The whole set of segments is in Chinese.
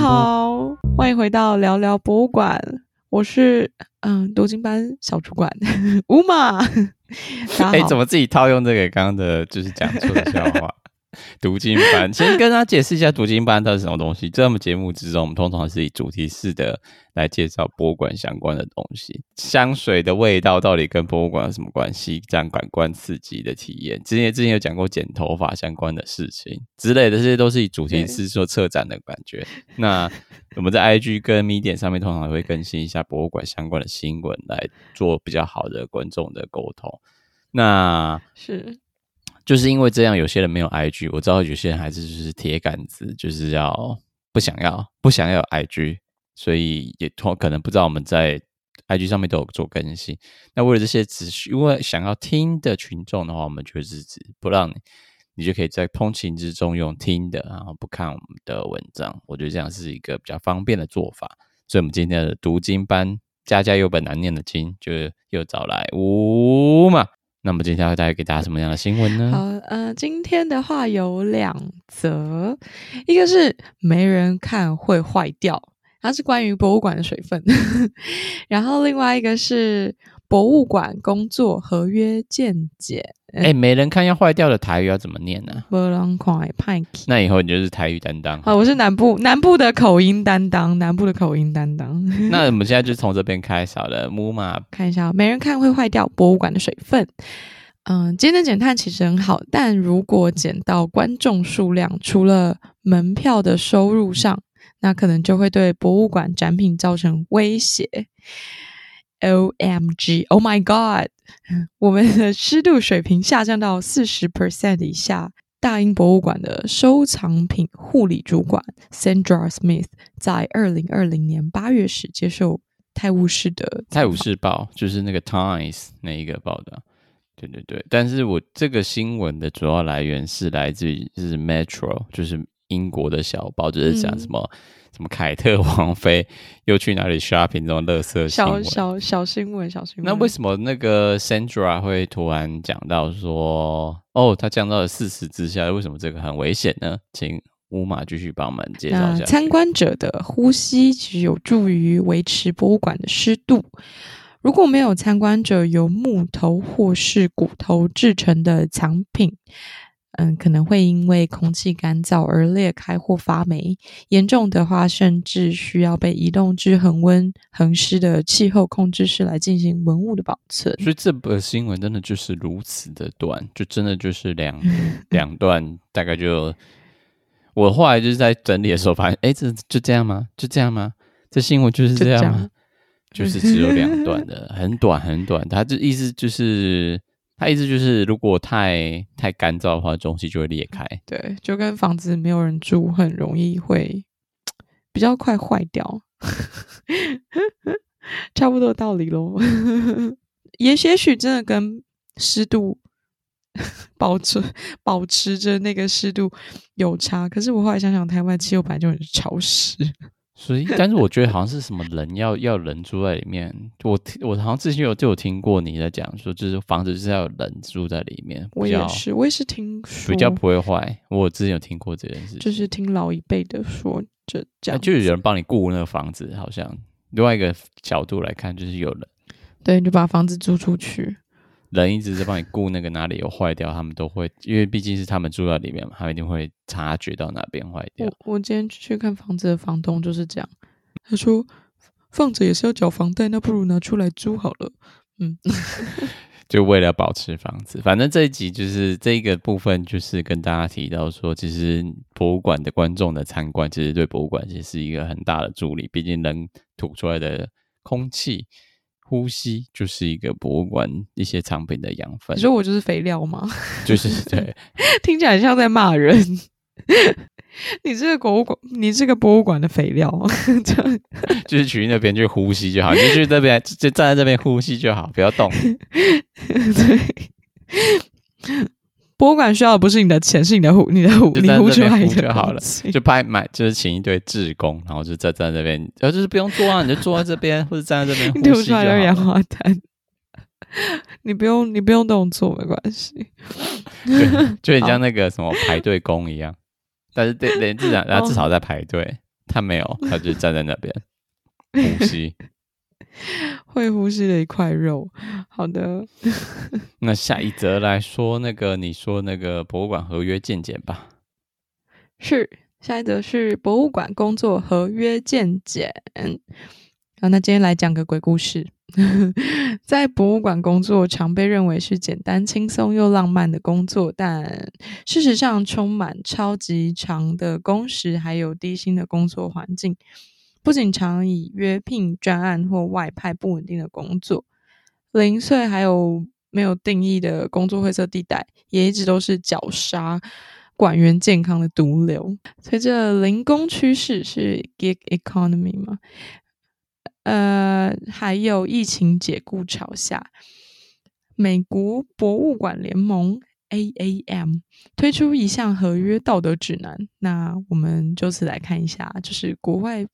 好，欢迎回到聊聊博物馆。我是嗯，读经班小主管 乌马。哎、欸，怎么自己套用这个刚刚的，就是讲错的笑话？读经班，先跟大家解释一下读经班它是什么东西。在我们节目之中，我们通常是以主题式的来介绍博物馆相关的东西。香水的味道到底跟博物馆有什么关系？这样感官刺激的体验。之前之前有讲过剪头发相关的事情之类的，这些都是以主题式做策展的感觉。那我们在 IG 跟 Medium 上面通常会更新一下博物馆相关的新闻，来做比较好的观众的沟通。那是。就是因为这样，有些人没有 IG，我知道有些人还是就是铁杆子，就是要不想要不想要 IG，所以也可能不知道我们在 IG 上面都有做更新。那为了这些只因为想要听的群众的话，我们就是指不让你，你就可以在通勤之中用听的，然后不看我们的文章。我觉得这样是一个比较方便的做法。所以，我们今天的读经班，家家有本难念的经，就又找来乌马。那么今天会带给大家什么样的新闻呢？好，呃，今天的话有两则，一个是没人看会坏掉，它是关于博物馆的水分，然后另外一个是博物馆工作合约见解。哎、欸，没人看要坏掉的台语要怎么念呢？没人看。那以后你就是台语担当。好，我是南部南部的口音担当，南部的口音担当。那我们现在就从这边开始好了。木马看一下，没人看会坏掉博物馆的水分。嗯，节能减碳其实很好，但如果减到观众数量，除了门票的收入上，那可能就会对博物馆展品造成威胁。OMG，Oh my God！我们的湿度水平下降到四十 percent 以下。大英博物馆的收藏品护理主管 Sandra Smith 在二零二零年八月时接受《泰晤士》的《泰晤士报》，就是那个 Times 那一个报道。对对对，但是我这个新闻的主要来源是来自于是 Metro，就是英国的小报，就是讲什么、嗯、什么凯特王妃 又去哪里 shopping 这种垃圾小小小新闻，小新闻。那为什么那个 Sandra 会突然讲到说，哦，他降到了四十之下，为什么这个很危险呢？请乌马继续帮我们介绍一下。参观者的呼吸其实有助于维持博物馆的湿度。如果没有参观者由木头或是骨头制成的藏品，嗯，可能会因为空气干燥而裂开或发霉。严重的话，甚至需要被移动至恒温恒湿的气候控制室来进行文物的保存。所以这则新闻真的就是如此的短，就真的就是两 两段，大概就我后来就是在整理的时候发现，哎，这就这样吗？就这样吗？这新闻就是这样吗？就是只有两段的，很 短很短。他这意思就是，他意思就是，如果太太干燥的话，东西就会裂开。对，就跟房子没有人住，很容易会比较快坏掉。差不多道理喽。也也许真的跟湿度 保持保持着那个湿度有差。可是我后来想想，台湾气候本来就很潮湿。所以，但是我觉得好像是什么人要要人住在里面。我我好像之前有就有听过你在讲说，就是房子就是要有人住在里面。我也是，我也是听说比较不会坏。我之前有听过这件事，就是听老一辈的说，这这样就是有人帮你顾那个房子，好像另外一个角度来看，就是有人对，你就把房子租出去。人一直在帮你顾那个哪里有坏掉，他们都会，因为毕竟是他们住在里面嘛，他们一定会察觉到哪边坏掉。我我今天去看房子的房东就是这样，他说放着也是要缴房贷，那不如拿出来租好了。嗯，就为了保持房子，反正这一集就是这一个部分，就是跟大家提到说，其实博物馆的观众的参观，其实对博物馆其实是一个很大的助力，毕竟人吐出来的空气。呼吸就是一个博物馆一些藏品的养分。你说我就是肥料吗？就是对，听起来像在骂人。你这个博物馆，你这个博物馆的肥料，就是去那边去呼吸就好，你就去那边就站在这边呼吸就好，不要动。对。博物馆需要的不是你的钱，是你的呼，你的呼，你呼出来就好了。就拍买，就是请一堆志工，然后就站在那边，然后就是不用坐啊，你就坐在这边或者站在这边呼出来的氧化碳，你不用，你不用动作没关系。就很像那个什么排队工一样，但是对对，至少，他至少在排队。他没有，他就站在那边呼吸，会呼吸的一块肉。好的，那下一则来说那个你说那个博物馆合约健检吧。是，下一则是博物馆工作合约健检。好，那今天来讲个鬼故事。在博物馆工作常被认为是简单、轻松又浪漫的工作，但事实上充满超级长的工时，还有低薪的工作环境。不仅常以约聘专案或外派不稳定的工作，零碎还有没有定义的工作灰色地带，也一直都是绞杀管员健康的毒瘤。随着零工趋势，是 gig economy 吗？呃，还有疫情解雇潮下，美国博物馆联盟 AAM 推出一项合约道德指南。那我们就此来看一下，就是国外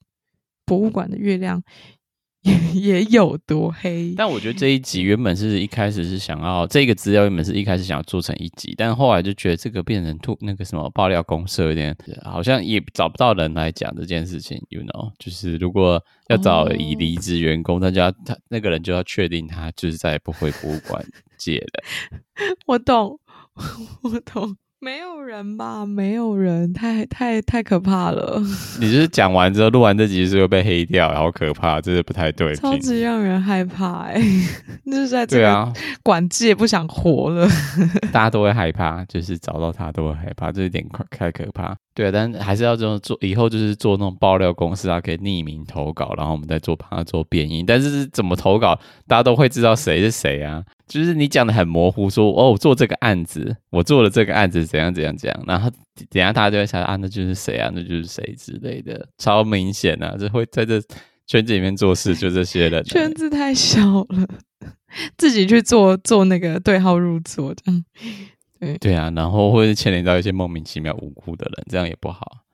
博物馆的月亮。也也有多黑，但我觉得这一集原本是一开始是想要这个资料原本是一开始想要做成一集，但后来就觉得这个变成吐那个什么爆料公社有点好像也找不到人来讲这件事情，you know，就是如果要找已离职员工，他就要他那个人就要确定他就是再也不回博物馆界了。我懂，我懂。没有人吧？没有人，太太太可怕了。你就是讲完之后，录完这集是又被黑掉，然后可怕，这是不太对。超级让人害怕哎、欸，就是在这个管界不想活了。大家都会害怕，就是找到他都会害怕，这一点太可怕。对啊，但还是要这种做，以后就是做那种爆料公司啊，可以匿名投稿，然后我们再做帮他做变音。但是怎么投稿，大家都会知道谁是谁啊。就是你讲的很模糊，说哦，我做这个案子，我做了这个案子，怎样怎样怎样，然后等下大家就会想啊，那就是谁啊，那就是谁之类的，超明显啊，就会在这圈子里面做事，就这些人，圈子太小了，自己去做做那个对号入座这样，对。对啊，然后会牵连到一些莫名其妙无辜的人，这样也不好，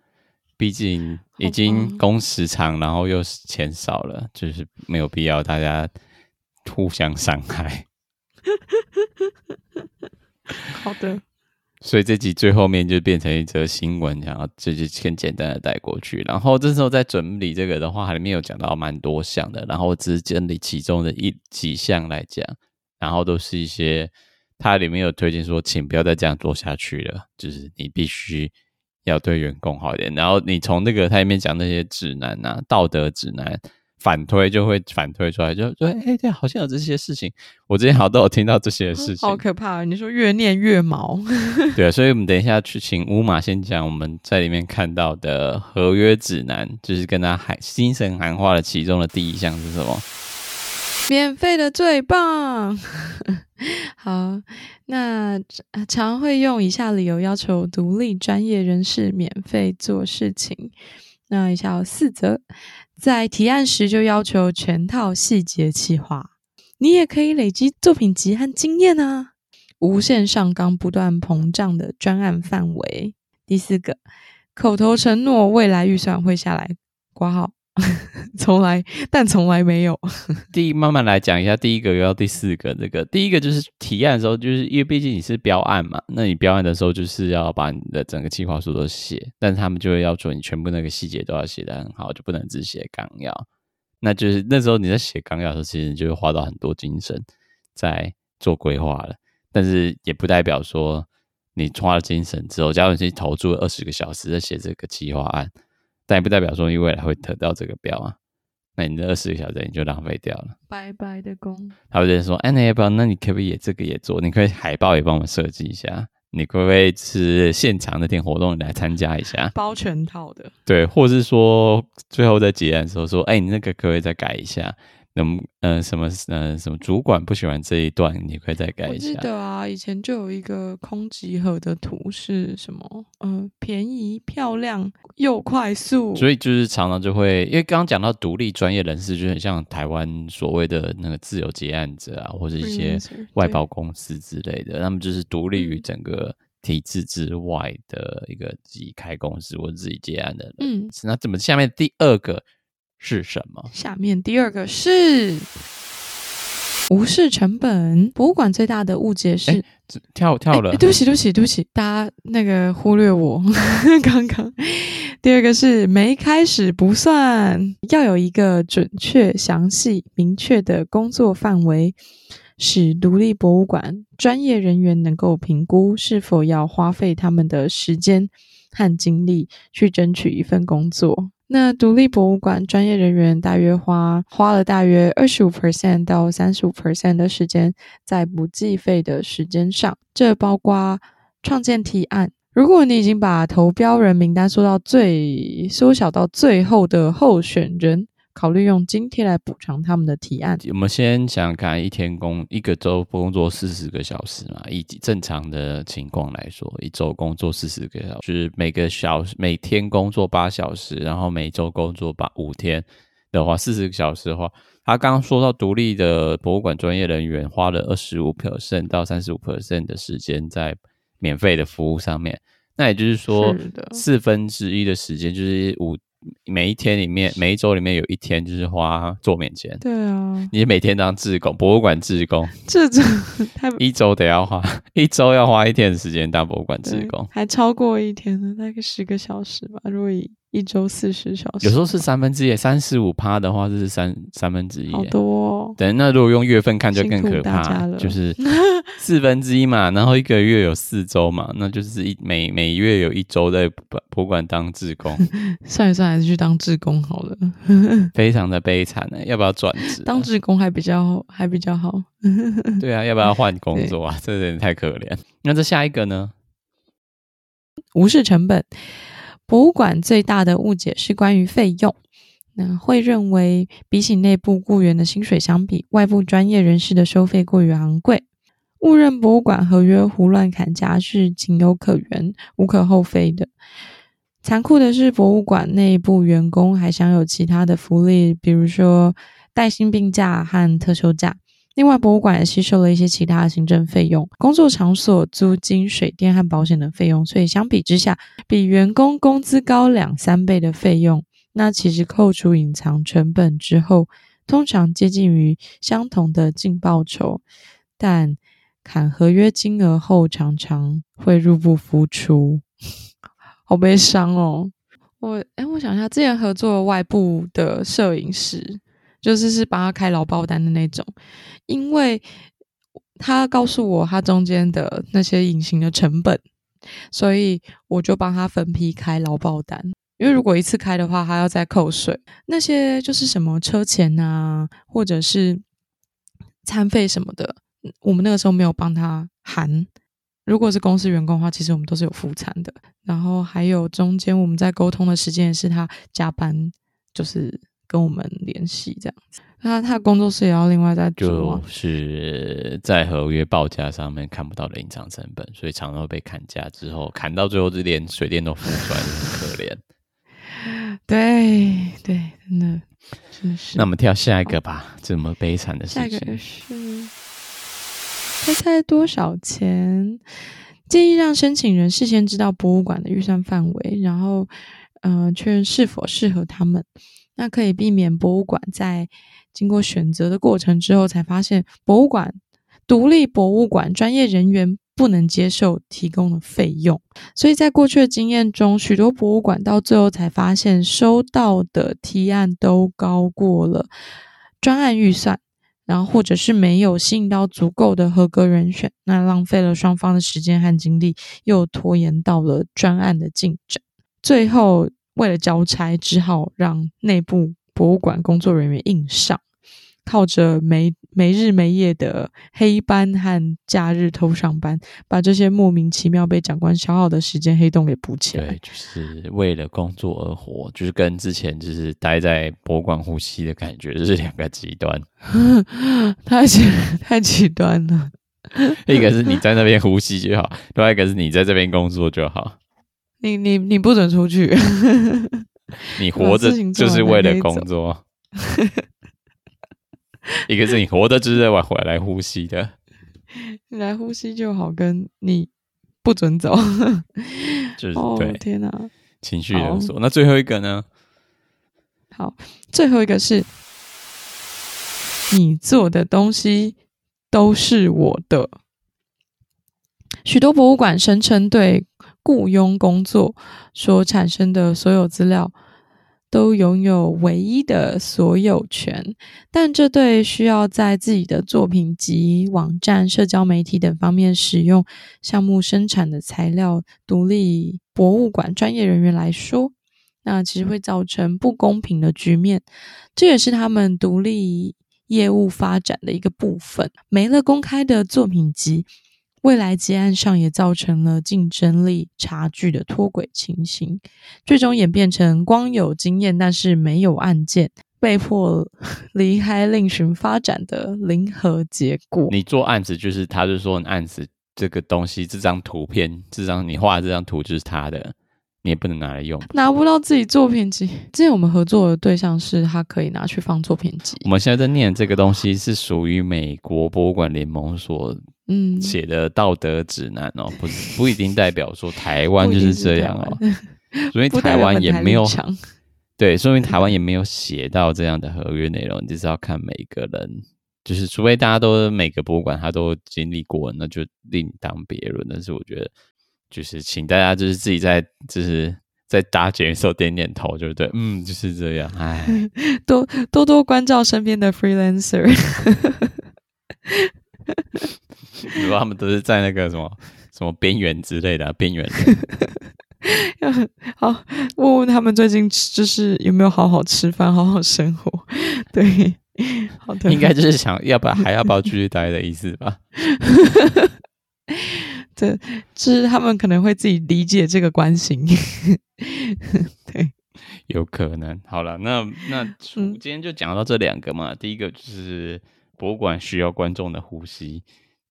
毕竟已经工时长，然后又钱少了，就是没有必要大家互相伤害。好的，所以这集最后面就变成一则新闻，然后这就先简单的带过去。然后这时候在整理这个的话，里面有讲到蛮多项的，然后我只是整理其中的一几项来讲，然后都是一些它里面有推荐说，请不要再这样做下去了，就是你必须要对员工好一点。然后你从那个它里面讲那些指南啊，道德指南。反推就会反推出来，就说：“哎、欸，对，好像有这些事情。我之前好像都有听到这些 事情，好可怕！你说越念越毛。对啊，所以我们等一下去请乌马先讲我们在里面看到的合约指南，就是跟他喊精神喊话的其中的第一项是什么？免费的最棒。好，那常会用以下理由要求独立专业人士免费做事情。那以下有四则。”在提案时就要求全套细节企划，你也可以累积作品集和经验啊！无限上纲不断膨胀的专案范围。第四个，口头承诺未来预算会下来挂号。从来，但从来没有。第一，慢慢来讲一下。第一个要第四个，这个第一个就是提案的时候，就是因为毕竟你是标案嘛，那你标案的时候就是要把你的整个计划书都写，但是他们就会要求你全部那个细节都要写得很好，就不能只写纲要。那就是那时候你在写纲要的时候，其实你就会花到很多精神在做规划了。但是也不代表说你花了精神之后，假如你投注了二十个小时在写这个计划案。但也不代表说你未来会得到这个标啊，那你的二十个小时你就浪费掉了，白白的工。他会说：“哎，那要不要？那你可不可以也这个也做？你可以海报也帮我们设计一下，你可不可以是现场那天活动你来参加一下？包全套的。对，或是说最后在结案的时候说：哎，你那个可不可以再改一下？”那么，嗯、呃，什么，嗯、呃，什么主管不喜欢这一段，你可以再改一下。我记得啊，以前就有一个空集合的图是什么？嗯、呃，便宜、漂亮又快速。所以就是常常就会，因为刚刚讲到独立专业人士，就很像台湾所谓的那个自由结案者啊，或者一些外包公司之类的，他们就是独立于整个体制之外的一个自己开公司或者自己接案的人。嗯，那怎么下面第二个？是什么？下面第二个是无视成本，博物馆最大的误解是跳跳了。对不起，对不起，对不起，大家那个忽略我 刚刚。第二个是没开始不算，要有一个准确、详细、明确的工作范围，使独立博物馆专业人员能够评估是否要花费他们的时间和精力去争取一份工作。那独立博物馆专业人员大约花花了大约二十五 percent 到三十五 percent 的时间在不计费的时间上，这包括创建提案。如果你已经把投标人名单缩到最缩小到最后的候选人。考虑用津贴来补偿他们的提案。我们先想想看，一天工一个周工作四十个小时嘛，以正常的情况来说，一周工作四十个小时，就是每个小时每天工作八小时，然后每周工作八五天的话，四十个小时的话，他刚刚说到独立的博物馆专业人员花了二十五 percent 到三十五 percent 的时间在免费的服务上面，那也就是说，四分之一的时间就是五。每一天里面，每一周里面有一天就是花做免钱。对啊，你每天当志工，博物馆志工，这种太 一周得要花 一周要花一天的时间当博物馆志工，还超过一天呢，大概十个小时吧。如果以一周四十小时，有时候是三分之一，三十五趴的话，就是三三分之一，好多哦。等那如果用月份看就更可怕，就是 四分之一嘛，然后一个月有四周嘛，那就是一每每月有一周在博物馆当志工，算一算还是去当志工好了，非常的悲惨呢。要不要转职？当志工还比较还比较好。对啊，要不要换工作啊？这人太可怜。那这下一个呢？无视成本。博物馆最大的误解是关于费用，那会认为比起内部雇员的薪水相比，外部专业人士的收费过于昂贵，误认博物馆合约胡乱砍价是情有可原、无可厚非的。残酷的是，博物馆内部员工还享有其他的福利，比如说带薪病假和特休假。另外，博物馆也吸收了一些其他行政费用、工作场所租金、水电和保险的费用，所以相比之下，比员工工资高两三倍的费用，那其实扣除隐藏成本之后，通常接近于相同的净报酬，但砍合约金额后，常常会入不敷出，好悲伤哦。我哎，我想一下，之前合作外部的摄影师。就是是帮他开劳报单的那种，因为他告诉我他中间的那些隐形的成本，所以我就帮他分批开劳报单。因为如果一次开的话，他要再扣税，那些就是什么车钱啊，或者是餐费什么的，我们那个时候没有帮他含。如果是公司员工的话，其实我们都是有付餐的。然后还有中间我们在沟通的时间是他加班，就是。跟我们联系这样子，那他的工作室也要另外再，就是在合约报价上面看不到的隐藏成本，所以常常被砍价之后，砍到最后就连水电都付出来，很可怜。对对，真的，真的是。那我们跳下一个吧，这么悲惨的事情。下一个是猜猜多少钱？建议让申请人事先知道博物馆的预算范围，然后嗯，呃，确认是否适合他们。那可以避免博物馆在经过选择的过程之后，才发现博物馆独立博物馆专业人员不能接受提供的费用。所以在过去的经验中，许多博物馆到最后才发现，收到的提案都高过了专案预算，然后或者是没有吸引到足够的合格人选，那浪费了双方的时间和精力，又拖延到了专案的进展，最后。为了交差，只好让内部博物馆工作人员硬上，靠着没没日没夜的黑班和假日偷上班，把这些莫名其妙被长官消耗的时间黑洞给补起来。对，就是为了工作而活，就是跟之前就是待在博物馆呼吸的感觉，就是两个极端。太极 太极端了，一个是你在那边呼吸就好，另外一个是你在这边工作就好。你你你不准出去！你活着就是为了工作。一个是你活着就是为回来呼吸的，你来呼吸就好，跟你不准走，就是 对。哦、天哪，情绪勒索。那最后一个呢？好，最后一个是你做的东西都是我的。许多博物馆声称，对雇佣工作所产生的所有资料都拥有唯一的所有权，但这对需要在自己的作品集、网站、社交媒体等方面使用项目生产的材料独立博物馆专业人员来说，那其实会造成不公平的局面。这也是他们独立业务发展的一个部分。没了公开的作品集。未来结案上也造成了竞争力差距的脱轨情形，最终演变成光有经验但是没有案件，被迫 离开另寻发展的零和结果。你做案子就是他，就说你案子这个东西，这张图片，这张你画的这张图就是他的，你也不能拿来用，拿不到自己作品集。之前我们合作的对象是他可以拿去放作品集。我们现在在念这个东西是属于美国博物馆联盟所。嗯，写的道德指南哦，不是不一定代表说台湾就是这样哦，所以 台湾也没有对，说明台湾也没有写到这样的合约内容，你就是要看每个人，就是除非大家都每个博物馆他都经历过，那就另当别论。但是我觉得，就是请大家就是自己在就是在搭捷运的时候点点头，对不对？嗯，就是这样。哎，多多多关照身边的 freelancer。你说他们都是在那个什么什么边缘之类的啊，边缘要 好问问他们最近就是有没有好好吃饭、好好生活？对，好的，应该就是想要不要还要不要继续待的意思吧？这就是他们可能会自己理解这个关心。对，有可能。好了，那那今天就讲到这两个嘛。第一个就是博物馆需要观众的呼吸。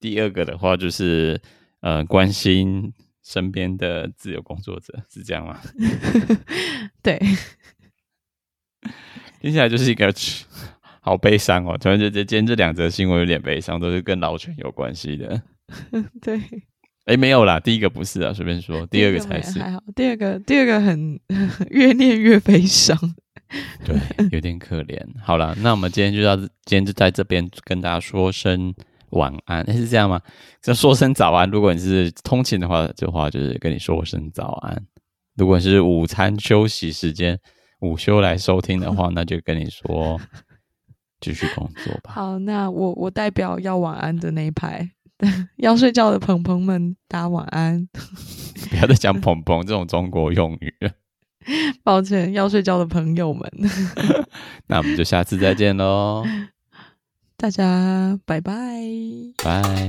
第二个的话就是，呃，关心身边的自由工作者，是这样吗？对，听起来就是一个 好悲伤哦。突然间，今天这两则新闻有点悲伤，都是跟劳权有关系的。对，哎、欸，没有啦，第一个不是啊，随便说，第二个才是。还好，第二个，第二个很越念越悲伤，对，有点可怜。好了，那我们今天就到，今天就在这边跟大家说声。晚安，是这样吗？就说声早安。如果你是通勤的话，的话就是跟你说声早安。如果是午餐休息时间、午休来收听的话，那就跟你说继续工作吧。好，那我我代表要晚安的那一排，要睡觉的鹏鹏们，大家晚安。不要再讲“鹏鹏”这种中国用语了。抱歉，要睡觉的朋友们。那我们就下次再见喽。大家拜拜，拜。